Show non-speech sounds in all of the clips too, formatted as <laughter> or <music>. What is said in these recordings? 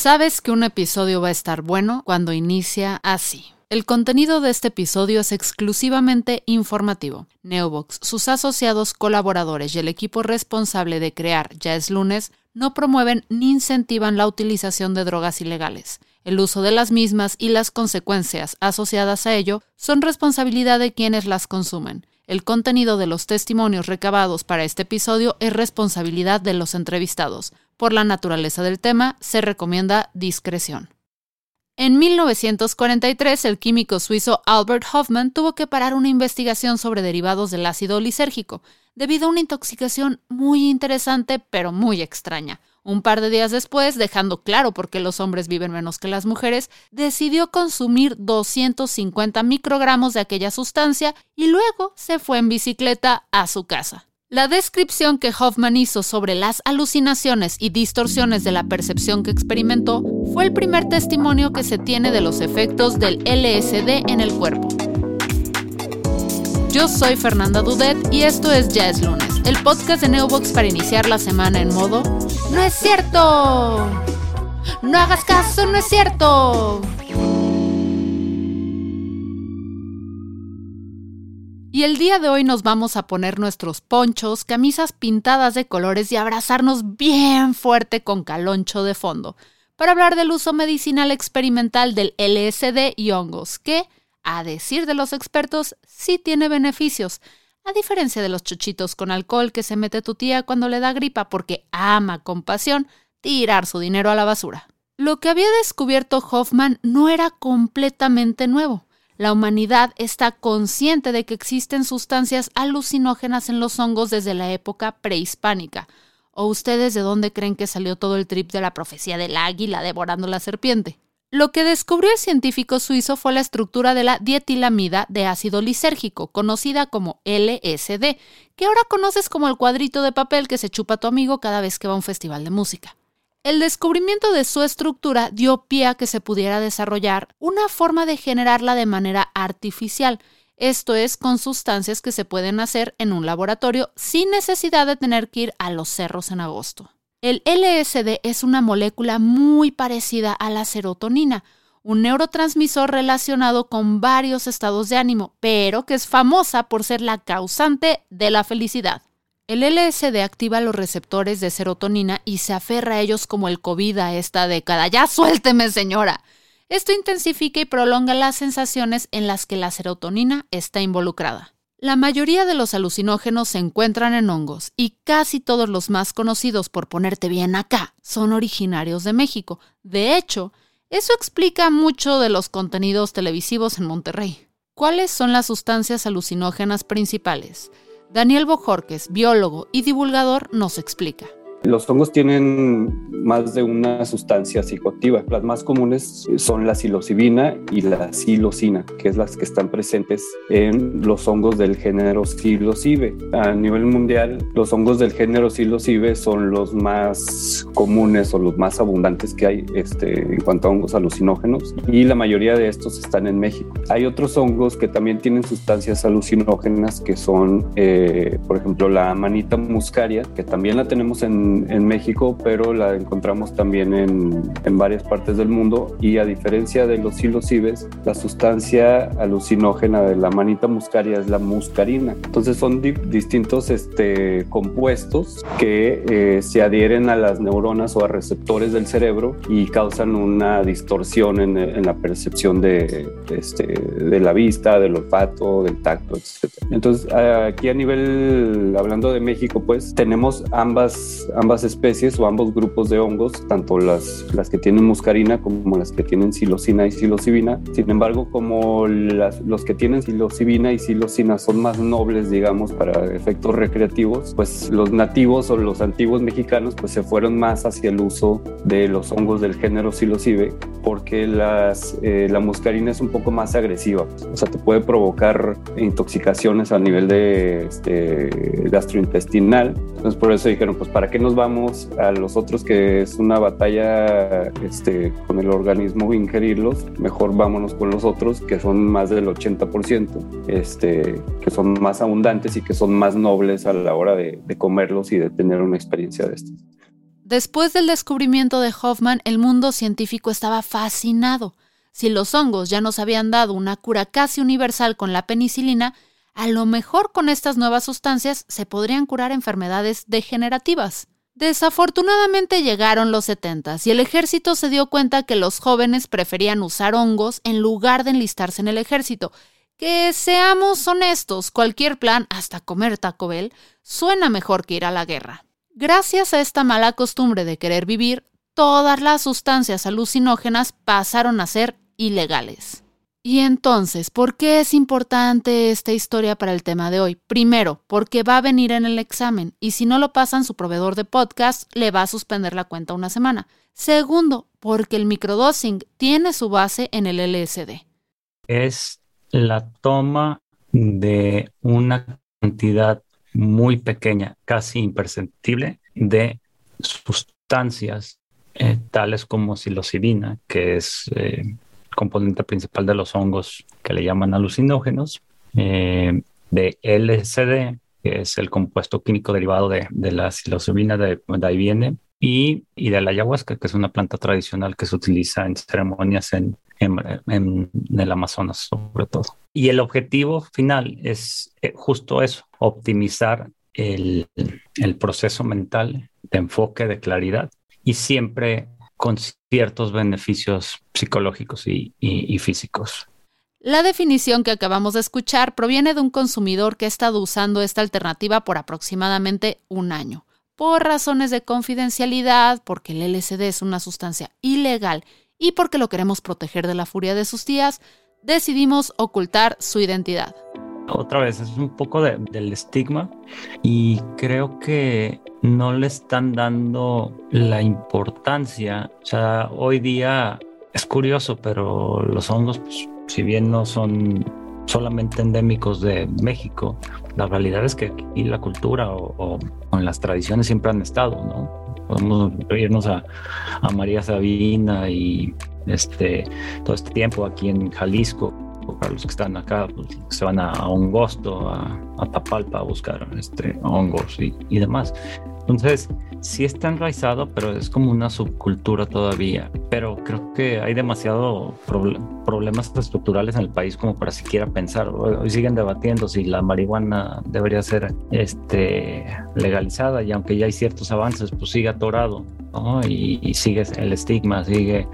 Sabes que un episodio va a estar bueno cuando inicia así. El contenido de este episodio es exclusivamente informativo. Neobox, sus asociados colaboradores y el equipo responsable de crear Ya es lunes no promueven ni incentivan la utilización de drogas ilegales. El uso de las mismas y las consecuencias asociadas a ello son responsabilidad de quienes las consumen. El contenido de los testimonios recabados para este episodio es responsabilidad de los entrevistados. Por la naturaleza del tema, se recomienda discreción. En 1943, el químico suizo Albert Hoffman tuvo que parar una investigación sobre derivados del ácido lisérgico, debido a una intoxicación muy interesante pero muy extraña. Un par de días después, dejando claro por qué los hombres viven menos que las mujeres, decidió consumir 250 microgramos de aquella sustancia y luego se fue en bicicleta a su casa. La descripción que Hoffman hizo sobre las alucinaciones y distorsiones de la percepción que experimentó fue el primer testimonio que se tiene de los efectos del LSD en el cuerpo. Yo soy Fernanda Dudet y esto es Ya es lunes, el podcast de Neobox para iniciar la semana en modo ¡No es cierto! ¡No hagas caso, no es cierto! Y el día de hoy nos vamos a poner nuestros ponchos, camisas pintadas de colores y abrazarnos bien fuerte con caloncho de fondo para hablar del uso medicinal experimental del LSD y hongos, que a decir de los expertos, sí tiene beneficios, a diferencia de los chuchitos con alcohol que se mete tu tía cuando le da gripa porque ama con pasión tirar su dinero a la basura. Lo que había descubierto Hoffman no era completamente nuevo. La humanidad está consciente de que existen sustancias alucinógenas en los hongos desde la época prehispánica. ¿O ustedes de dónde creen que salió todo el trip de la profecía del águila devorando la serpiente? Lo que descubrió el científico suizo fue la estructura de la dietilamida de ácido lisérgico, conocida como LSD, que ahora conoces como el cuadrito de papel que se chupa tu amigo cada vez que va a un festival de música. El descubrimiento de su estructura dio pie a que se pudiera desarrollar una forma de generarla de manera artificial, esto es con sustancias que se pueden hacer en un laboratorio sin necesidad de tener que ir a los cerros en agosto. El LSD es una molécula muy parecida a la serotonina, un neurotransmisor relacionado con varios estados de ánimo, pero que es famosa por ser la causante de la felicidad. El LSD activa los receptores de serotonina y se aferra a ellos como el COVID a esta década. Ya suélteme, señora. Esto intensifica y prolonga las sensaciones en las que la serotonina está involucrada. La mayoría de los alucinógenos se encuentran en hongos y casi todos los más conocidos por ponerte bien acá son originarios de México. De hecho, eso explica mucho de los contenidos televisivos en Monterrey. ¿Cuáles son las sustancias alucinógenas principales? Daniel Bojorques, biólogo y divulgador, nos explica. Los hongos tienen más de una sustancia psicoactiva. Las más comunes son la psilocibina y la psilocina, que es las que están presentes en los hongos del género psilocibe. A nivel mundial, los hongos del género psilocibe son los más comunes o los más abundantes que hay este, en cuanto a hongos alucinógenos y la mayoría de estos están en México. Hay otros hongos que también tienen sustancias alucinógenas que son, eh, por ejemplo, la manita muscaria, que también la tenemos en en, México, pero la encontramos también en, en, varias partes del mundo. Y a diferencia de los psilocibes, la sustancia alucinógena de la manita muscaria es la muscarina. Entonces son distintos este, compuestos que eh, se adhieren a las neuronas o a receptores del cerebro y causan una distorsión en, en la percepción de, este, de la vista, del olfato, del tacto, etc. Entonces aquí a nivel, hablando de México, pues tenemos ambas, ambas especies o ambos grupos de hongos, tanto las, las que tienen muscarina como las que tienen psilocina y psilocibina. Sin embargo, como las, los que tienen psilocibina y psilocina son más nobles, digamos, para efectos recreativos, pues los nativos o los antiguos mexicanos pues se fueron más hacia el uso de los hongos del género psilocibe porque las, eh, la muscarina es un poco más agresiva, o sea, te puede provocar intoxicaciones a nivel de este, gastrointestinal. Entonces por eso dijeron, pues ¿para qué vamos a los otros que es una batalla este, con el organismo ingerirlos? Mejor vámonos con los otros que son más del 80%, este, que son más abundantes y que son más nobles a la hora de, de comerlos y de tener una experiencia de estas. Después del descubrimiento de Hoffman, el mundo científico estaba fascinado. Si los hongos ya nos habían dado una cura casi universal con la penicilina, a lo mejor con estas nuevas sustancias se podrían curar enfermedades degenerativas. Desafortunadamente llegaron los 70 y el ejército se dio cuenta que los jóvenes preferían usar hongos en lugar de enlistarse en el ejército. Que seamos honestos, cualquier plan, hasta comer Taco Bell, suena mejor que ir a la guerra. Gracias a esta mala costumbre de querer vivir, todas las sustancias alucinógenas pasaron a ser ilegales. Y entonces, ¿por qué es importante esta historia para el tema de hoy? Primero, porque va a venir en el examen y si no lo pasan su proveedor de podcast le va a suspender la cuenta una semana. Segundo, porque el microdosing tiene su base en el LSD. Es la toma de una cantidad muy pequeña, casi imperceptible, de sustancias eh, tales como psilocibina, que es eh, componente principal de los hongos que le llaman alucinógenos, eh, de LSD, que es el compuesto químico derivado de, la psilocibina, de, ahí viene, y, de ayahuasca, que es una planta tradicional que se utiliza en ceremonias en, en, el Amazonas, sobre todo. Y el objetivo final es eh, justo eso, optimizar el, el proceso mental de enfoque, de claridad, y siempre con ciertos beneficios psicológicos y, físicos. La definición que acabamos de escuchar proviene de un consumidor que ha estado usando esta alternativa por aproximadamente un año. Por razones de confidencialidad, porque el LSD es una sustancia ilegal y porque lo queremos proteger de la furia de sus tías, decidimos ocultar su identidad otra vez es un poco del estigma y creo que no le están dando la importancia. O sea, hoy día es curioso, pero los hongos, pues, si bien no son solamente endémicos de México, la realidad es que aquí la cultura o, en las tradiciones siempre han estado, ¿no? Podemos irnos a, a María Sabina y este, todo este tiempo aquí en Jalisco para los que están acá, pues, se van a, un gosto, a, Tapalpa a buscar este, hongos y, demás. Entonces, sí está enraizado, pero es como una subcultura todavía. Pero creo que hay demasiado problemas estructurales en el país como para siquiera pensar. Hoy siguen debatiendo si la marihuana debería ser este, legalizada y aunque ya hay ciertos avances, pues sigue atorado y, y sigue el estigma, sigue.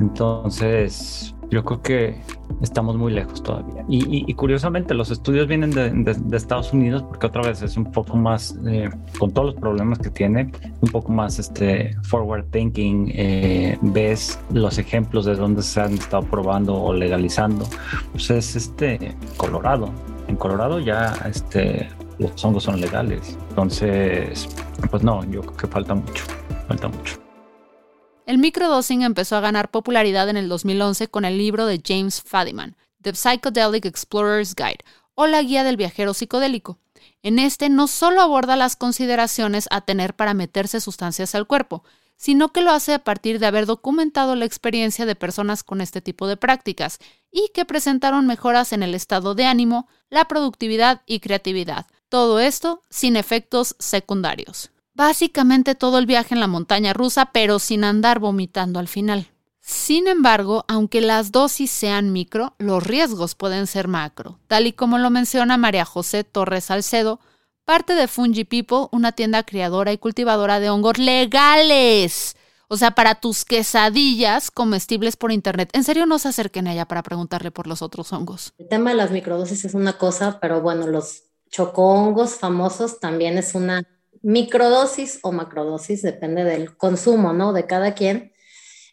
Entonces, yo creo que estamos muy lejos todavía. Y, curiosamente, los estudios vienen de, Estados Unidos porque otra vez es un poco más, eh, con todos los problemas que tiene, un poco más este forward thinking. Eh, ves los ejemplos de donde se han estado probando o legalizando. Pues es este Colorado. En Colorado ya este, los hongos son legales. Entonces, pues no, yo creo que falta mucho. Falta mucho. El microdosing empezó a ganar popularidad en el 2011 con el libro de James Fadiman, The Psychedelic Explorer's Guide, o la guía del viajero psicodélico. En este no solo aborda las consideraciones a tener para meterse sustancias al cuerpo, sino que lo hace a partir de haber documentado la experiencia de personas con este tipo de prácticas y que presentaron mejoras en el estado de ánimo, la productividad y creatividad. Todo esto sin efectos secundarios. Básicamente todo el viaje en la montaña rusa, pero sin andar vomitando al final. Sin embargo, aunque las dosis sean micro, los riesgos pueden ser macro, tal y como lo menciona María José Torres Salcedo, parte de Fungi People, una tienda creadora y cultivadora de hongos legales. O sea, para tus quesadillas comestibles por internet. En serio, no se acerquen a ella para preguntarle por los otros hongos. El tema de las microdosis es una cosa, pero bueno, los chocohongos famosos también es una microdosis o macrodosis, depende del consumo, ¿no? De cada quien.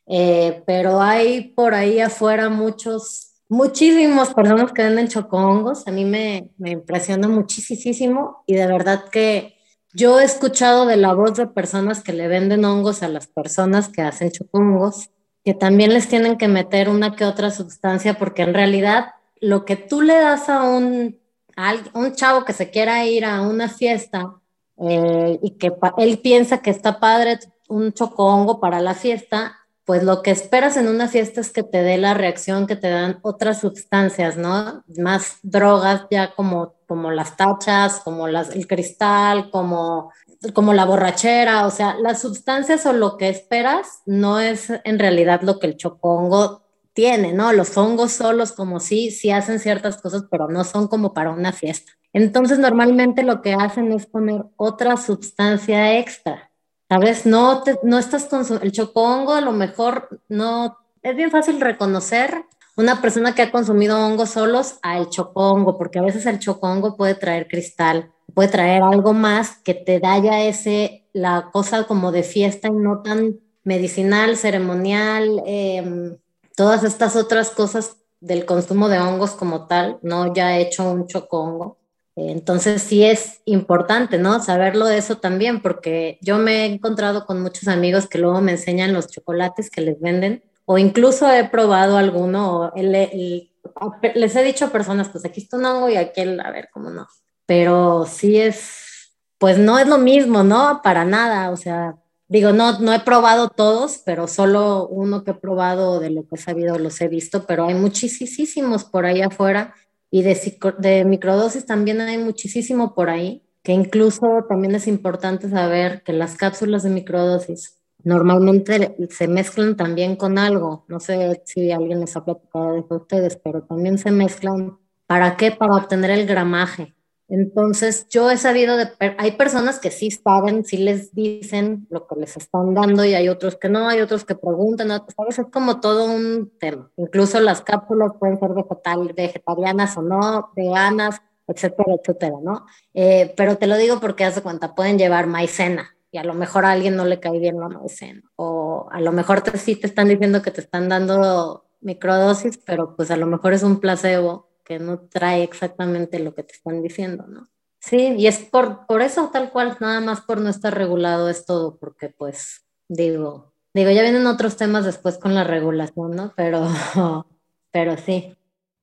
Eh, pero hay por ahí afuera muchos, muchísimos personas que venden chocongos. A mí me, me impresiona muchísimo y de verdad que yo he escuchado de la voz de personas que le venden hongos a las personas que hacen chocongos, que también les tienen que meter una que otra sustancia porque en realidad lo que tú le das a un, a un chavo que se quiera ir a una fiesta eh, y que él piensa que está padre un chocongo para la fiesta, pues lo que esperas en una fiesta es que te dé la reacción que te dan otras sustancias, ¿no? Más drogas ya como, como las tachas, como el cristal, como como la borrachera, o sea, las sustancias o lo que esperas no es en realidad lo que el chocongo tiene, ¿no? Los hongos solos como sí, sí hacen ciertas cosas, pero no son como para una fiesta. Entonces, normalmente lo que hacen es poner otra sustancia extra. ¿Sabes? No, te, no estás con el chocongo, a lo mejor no, es bien fácil reconocer una persona que ha consumido hongos solos al chocongo, porque a veces el chocongo puede traer cristal, puede traer algo más que te da ya ese, la cosa como de fiesta y no tan medicinal, ceremonial, em, todas estas otras cosas del consumo de hongos como tal, no ya he hecho un chocongo. Entonces sí es importante, ¿no? Saberlo de eso también, porque yo me he encontrado con muchos amigos que luego me enseñan los chocolates que les venden, o incluso he probado alguno, les he dicho a personas, pues aquí está un hongo y aquel, a ver, cómo no. Pero sí es, pues no es lo mismo, ¿no? Para nada, o sea, digo, no, no he probado todos, pero solo uno que he probado de lo que he sabido los he visto, pero hay muchísimos por ahí afuera y de, de microdosis también hay muchísimo por ahí, que incluso también es importante saber que las cápsulas de microdosis normalmente se mezclan también con algo. No sé si alguien les ha platicado de ustedes, pero también se mezclan. ¿Para qué? Para obtener el gramaje. Entonces, yo he sabido de, hay personas que sí saben, sí les dicen lo que les están dando y hay otros que no, hay otros que preguntan, ¿sabes? Es como todo un tema. Incluso las cápsulas pueden ser vegetal, vegetarianas o no, veganas, etcétera, etcétera, ¿no? Eh, pero te lo digo porque, haz de cuenta, pueden llevar maicena y a lo mejor a alguien no le cae bien la maicena o a lo mejor sí te están diciendo que te están dando microdosis, pero pues a lo mejor es un placebo que no trae exactamente lo que te están diciendo, ¿no? Sí, y es por, por eso tal cual, nada más por no estar regulado es todo, porque pues digo, digo, ya vienen otros temas después con la regulación, ¿no? Pero, <laughs> pero sí.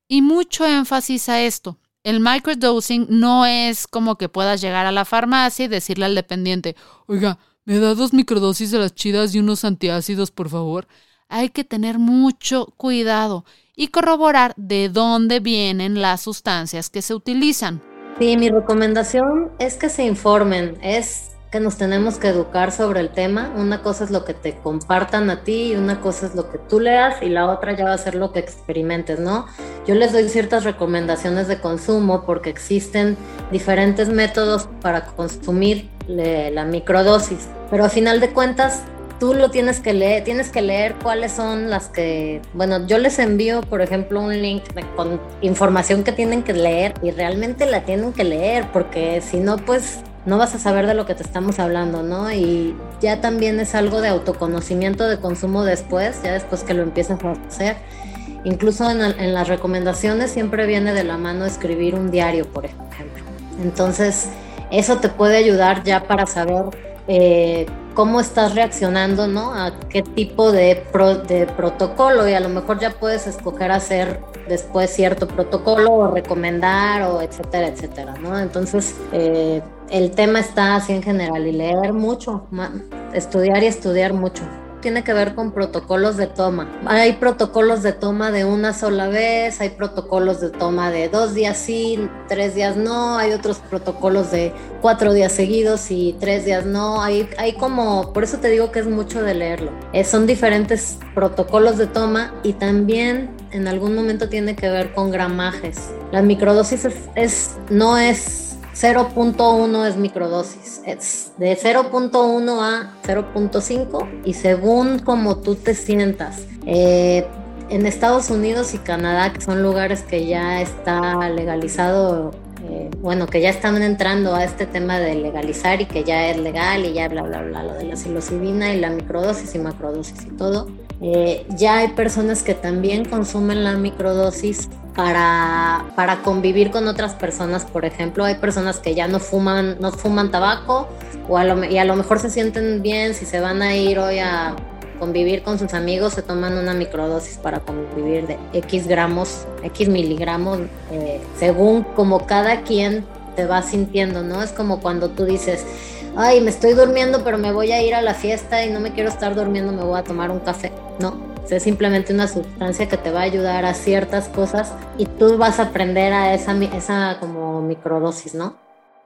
Y mucho énfasis a esto. El microdosing no es como que puedas llegar a la farmacia y decirle al dependiente, oiga, ¿me da dos microdosis de las chidas y unos antiácidos, por favor? Hay que tener mucho cuidado y corroborar de dónde vienen las sustancias que se utilizan. Sí, mi recomendación es que se informen, es que nos tenemos que educar sobre el tema. Una cosa es lo que te compartan a ti y una cosa es lo que tú leas y la otra ya va a ser lo que experimentes, ¿no? Yo les doy ciertas recomendaciones de consumo porque existen diferentes métodos para consumir la microdosis, pero a final de cuentas tú lo tienes que leer, tienes que leer cuáles son las que, bueno, yo les envío, por ejemplo, un link con información que tienen que leer y realmente la tienen que leer, porque si no, pues no vas a saber de lo que te estamos hablando, ¿no? Y ya también es algo de autoconocimiento de consumo después, ya después que lo empiezas a hacer. Incluso en, en las recomendaciones siempre viene de la mano escribir un diario, por ejemplo. Entonces, eso te puede ayudar ya para saber eh, cómo estás reaccionando, ¿no? A qué tipo de, protocolo y a lo mejor ya puedes escoger hacer después cierto protocolo o recomendar o etcétera, etcétera, ¿no? Entonces, eh, el tema está así en general y leer mucho, estudiar y estudiar mucho tiene que ver con protocolos de toma. Hay protocolos de toma de una sola vez, hay protocolos de toma de dos días sí, tres días no, hay otros protocolos de cuatro días seguidos y tres días no. Hay, hay como, por eso te digo que es mucho de leerlo. Eh, son diferentes protocolos de toma y también en algún momento tiene que ver con gramajes. La microdosis es no es 0.1 es microdosis, es de 0.1 a 0.5 y según como tú te sientas. Eh, en Estados Unidos y Canadá, que son lugares que ya está legalizado, eh, bueno, que ya están entrando a este tema de legalizar y que ya es legal y ya bla, bla, bla, lo de la psilocibina y la microdosis y macrodosis y todo. Eh, ya hay personas que también consumen la microdosis para, para convivir con otras personas, por ejemplo. Hay personas que ya no fuman, no fuman tabaco o a lo, y a lo mejor se sienten bien si se van a ir hoy a convivir con sus amigos, se toman una microdosis para convivir de X gramos, X miligramos, eh, según como cada quien te va sintiendo, ¿no? Es como cuando tú dices, ay, me estoy durmiendo, pero me voy a ir a la fiesta y no me quiero estar durmiendo, me voy a tomar un café, ¿no? es simplemente una sustancia que te va a ayudar a ciertas cosas y tú vas a aprender a esa, esa como microdosis, ¿no?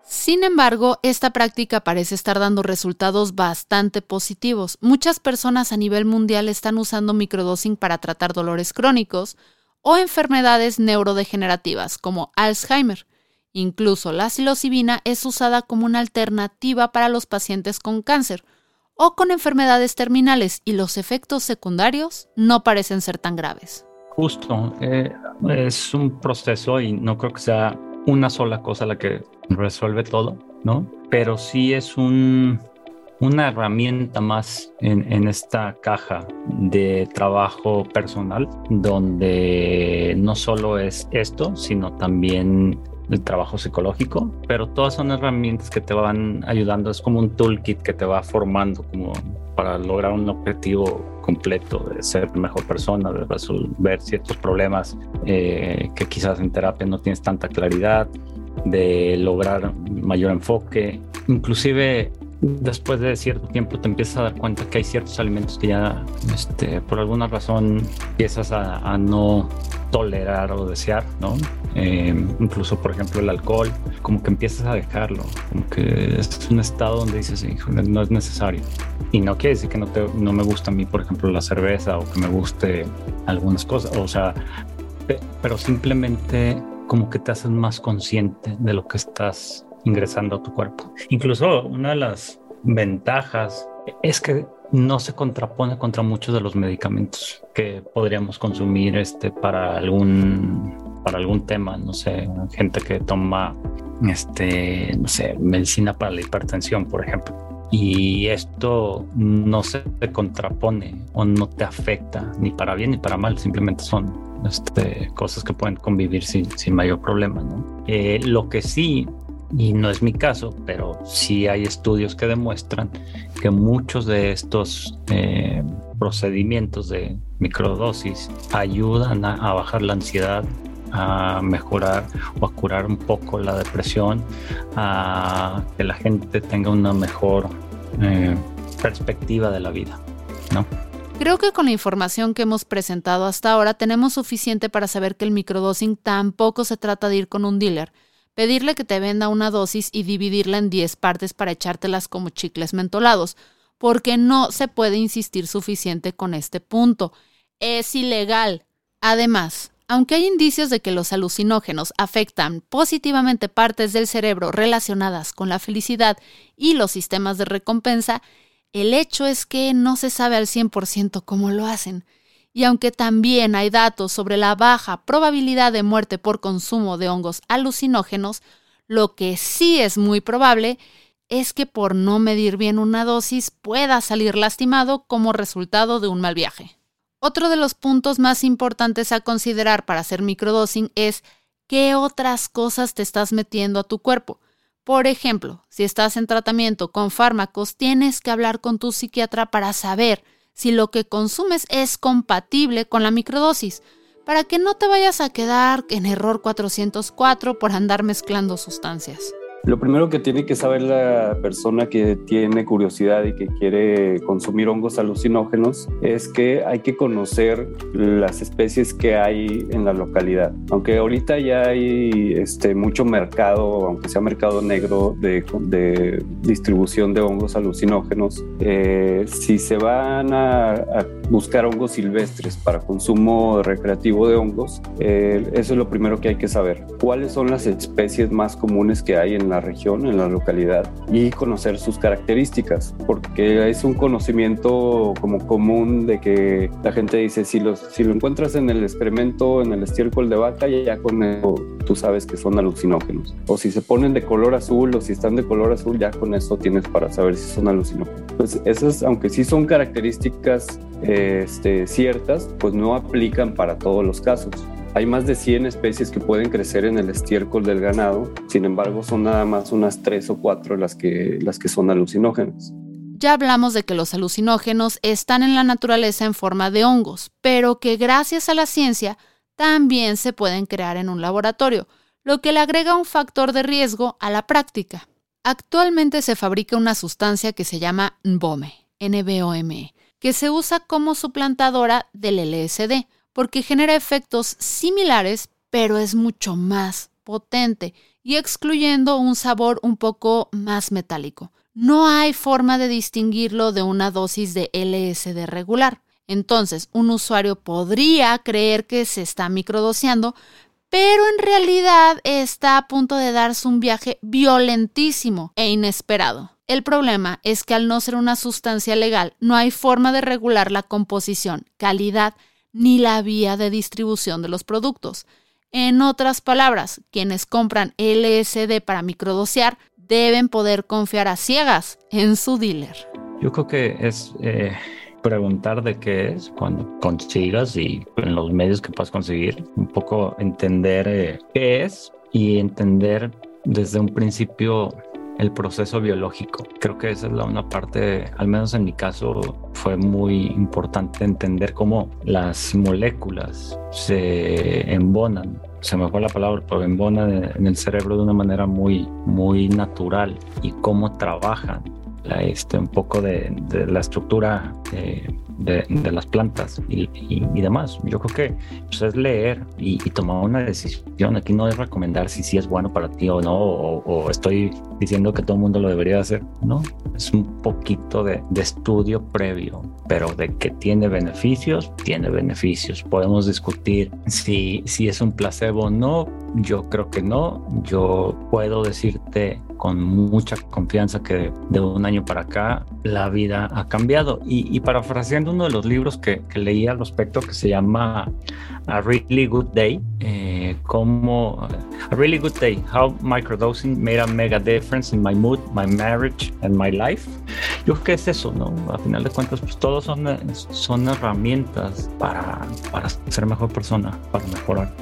Sin embargo, esta práctica parece estar dando resultados bastante positivos. Muchas personas a nivel mundial están usando microdosing para tratar dolores crónicos o enfermedades neurodegenerativas como Alzheimer. Incluso la psilocibina es usada como una alternativa para los pacientes con cáncer o con enfermedades terminales y los efectos secundarios no parecen ser tan graves. Justo, eh, es un proceso y no creo que sea una sola cosa la que resuelve todo, ¿no? Pero sí es un, una herramienta más en, en, esta caja de trabajo personal, donde no solo es esto, sino también el trabajo psicológico, pero todas son herramientas que te van ayudando, es como un toolkit que te va formando como para lograr un objetivo completo de ser mejor persona, de resolver ciertos problemas eh, que quizás en terapia no tienes tanta claridad, de lograr mayor enfoque, inclusive después de cierto tiempo te empiezas a dar cuenta que hay ciertos alimentos que ya este, por alguna razón empiezas a, no tolerar o desear, ¿no? Eh, incluso, por ejemplo, el alcohol, como que empiezas a dejarlo, como que es un estado donde dices, no es necesario. Y no quiere decir que no, te, no me gusta a mí, por ejemplo, la cerveza o que me guste algunas cosas, o sea, pero simplemente como que te haces más consciente de lo que estás ingresando a tu cuerpo. Incluso una de las ventajas es que no se contrapone contra muchos de los medicamentos que podríamos consumir este, para algún para algún tema, no sé, gente que toma este, no sé, medicina para la hipertensión, por ejemplo. Y esto no se contrapone o no te afecta ni para bien ni para mal, simplemente son este, cosas que pueden convivir sin, sin mayor problema. ¿no? Eh, lo que sí y no es mi caso, pero sí hay estudios que demuestran que muchos de estos eh, procedimientos de microdosis ayudan a, bajar la ansiedad, a mejorar o a curar un poco la depresión, a que la gente tenga una mejor eh, perspectiva de la vida, ¿no? Creo que con la información que hemos presentado hasta ahora tenemos suficiente para saber que el microdosing tampoco se trata de ir con un dealer, pedirle que te venda una dosis y dividirla en 10 partes para echártelas como chicles mentolados, porque no se puede insistir suficiente con este punto. Es ilegal. Además, aunque hay indicios de que los alucinógenos afectan positivamente partes del cerebro relacionadas con la felicidad y los sistemas de recompensa, el hecho es que no se sabe al 100% cómo lo hacen y aunque también hay datos sobre la baja probabilidad de muerte por consumo de hongos alucinógenos, lo que sí es muy probable es que por no medir bien una dosis pueda salir lastimado como resultado de un mal viaje. Otro de los puntos más importantes a considerar para hacer microdosing es qué otras cosas te estás metiendo a tu cuerpo. Por ejemplo, si estás en tratamiento con fármacos, tienes que hablar con tu psiquiatra para saber si lo que consumes es compatible con la microdosis, para que no te vayas a quedar en error 404 por andar mezclando sustancias. Lo primero que tiene que saber la persona que tiene curiosidad y que quiere consumir hongos alucinógenos es que hay que conocer las especies que hay en la localidad. Aunque ahorita ya hay este, mucho mercado, aunque sea mercado negro de, distribución de hongos alucinógenos, eh, si se van a, buscar hongos silvestres para consumo recreativo de hongos, eh, eso es lo primero que hay que saber. ¿Cuáles son las especies más comunes que hay en la región, en la localidad y conocer sus características, porque es un conocimiento como común de que la gente dice, si, los, si lo encuentras en el excremento, en el estiércol de vaca, ya con eso tú sabes que son alucinógenos. O si se ponen de color azul o si están de color azul, ya con eso tienes para saber si son alucinógenos. Pues esas, aunque sí son características este, ciertas, pues no aplican para todos los casos. Hay más de 100 especies que pueden crecer en el estiércol del ganado, sin embargo son nada más unas 3 o 4 las que, las que son alucinógenas. Ya hablamos de que los alucinógenos están en la naturaleza en forma de hongos, pero que gracias a la ciencia también se pueden crear en un laboratorio, lo que le agrega un factor de riesgo a la práctica. Actualmente se fabrica una sustancia que se llama NBOME, NBOME, que se usa como suplantadora del LSD porque genera efectos similares, pero es mucho más potente y excluyendo un sabor un poco más metálico. No hay forma de distinguirlo de una dosis de LSD regular. Entonces, un usuario podría creer que se está microdoseando, pero en realidad está a punto de darse un viaje violentísimo e inesperado. El problema es que al no ser una sustancia legal, no hay forma de regular la composición, calidad ni la vía de distribución de los productos. En otras palabras, quienes compran LSD para microdosear deben poder confiar a ciegas en su dealer. Yo creo que es eh, preguntar de qué es cuando consigas y en los medios que puedas conseguir, un poco entender eh, qué es y entender desde un principio el proceso biológico. Creo que esa es la una parte, al menos en mi caso, fue muy importante entender cómo las moléculas se embonan se me fue la palabra, pero embonan en el cerebro de una manera muy, muy natural y cómo trabajan este, un poco de, la estructura eh, de, las plantas y, demás. Yo creo que pues, es leer y, tomar una decisión. Aquí no es recomendar si sí es bueno para ti o no, o, estoy diciendo que todo el mundo lo debería hacer. No, es un poquito de, estudio previo, pero de que tiene beneficios, tiene beneficios. Podemos discutir si, si es un placebo o no. Yo creo que no. Yo puedo decirte con mucha confianza que de un año para acá la vida ha cambiado. Y, y parafraseando uno de los libros que, que, leí al respecto, que se llama A Really Good Day, eh, como A Really Good Day, How Microdosing Made a Mega Difference in My Mood, My Marriage and My Life. Yo creo que es eso, ¿no? A final de cuentas, pues todos son, son herramientas para, para ser mejor persona, para mejorar.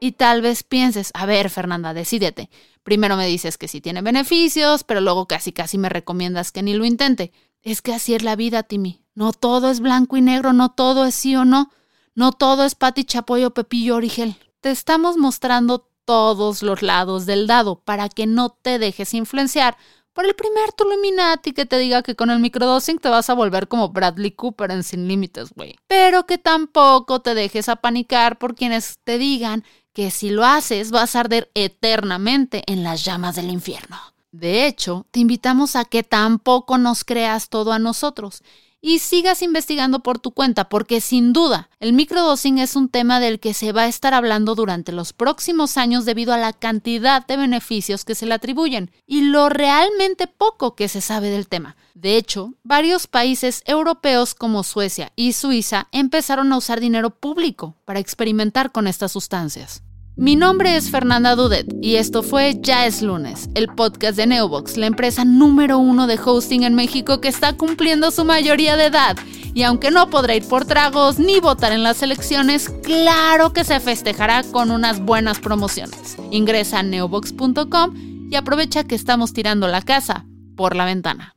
Y tal vez pienses, a ver, Fernanda, decídete. Primero me dices que sí tiene beneficios, pero luego casi casi me recomiendas que ni lo intente. Es que así es la vida, Timmy. No todo es blanco y negro, no todo es sí o no. No todo es Pati Chapoyo, Pepillo Origel. Te estamos mostrando todos los lados del dado para que no te dejes influenciar por el primer Tuluminati que te diga que con el microdosing te vas a volver como Bradley Cooper en Sin Límites, güey. Pero que tampoco te dejes apanicar por quienes te digan que si lo haces vas a arder eternamente en las llamas del infierno. De hecho, te invitamos a que tampoco nos creas todo a nosotros y sigas investigando por tu cuenta, porque sin duda el microdosing es un tema del que se va a estar hablando durante los próximos años debido a la cantidad de beneficios que se le atribuyen y lo realmente poco que se sabe del tema. De hecho, varios países europeos como Suecia y Suiza empezaron a usar dinero público para experimentar con estas sustancias. Mi nombre es Fernanda Dudet y esto fue Ya es lunes, el podcast de Neobox, la empresa número uno de hosting en México que está cumpliendo su mayoría de edad. Y aunque no podrá ir por tragos ni votar en las elecciones, claro que se festejará con unas buenas promociones. Ingresa a neobox.com y aprovecha que estamos tirando la casa por la ventana.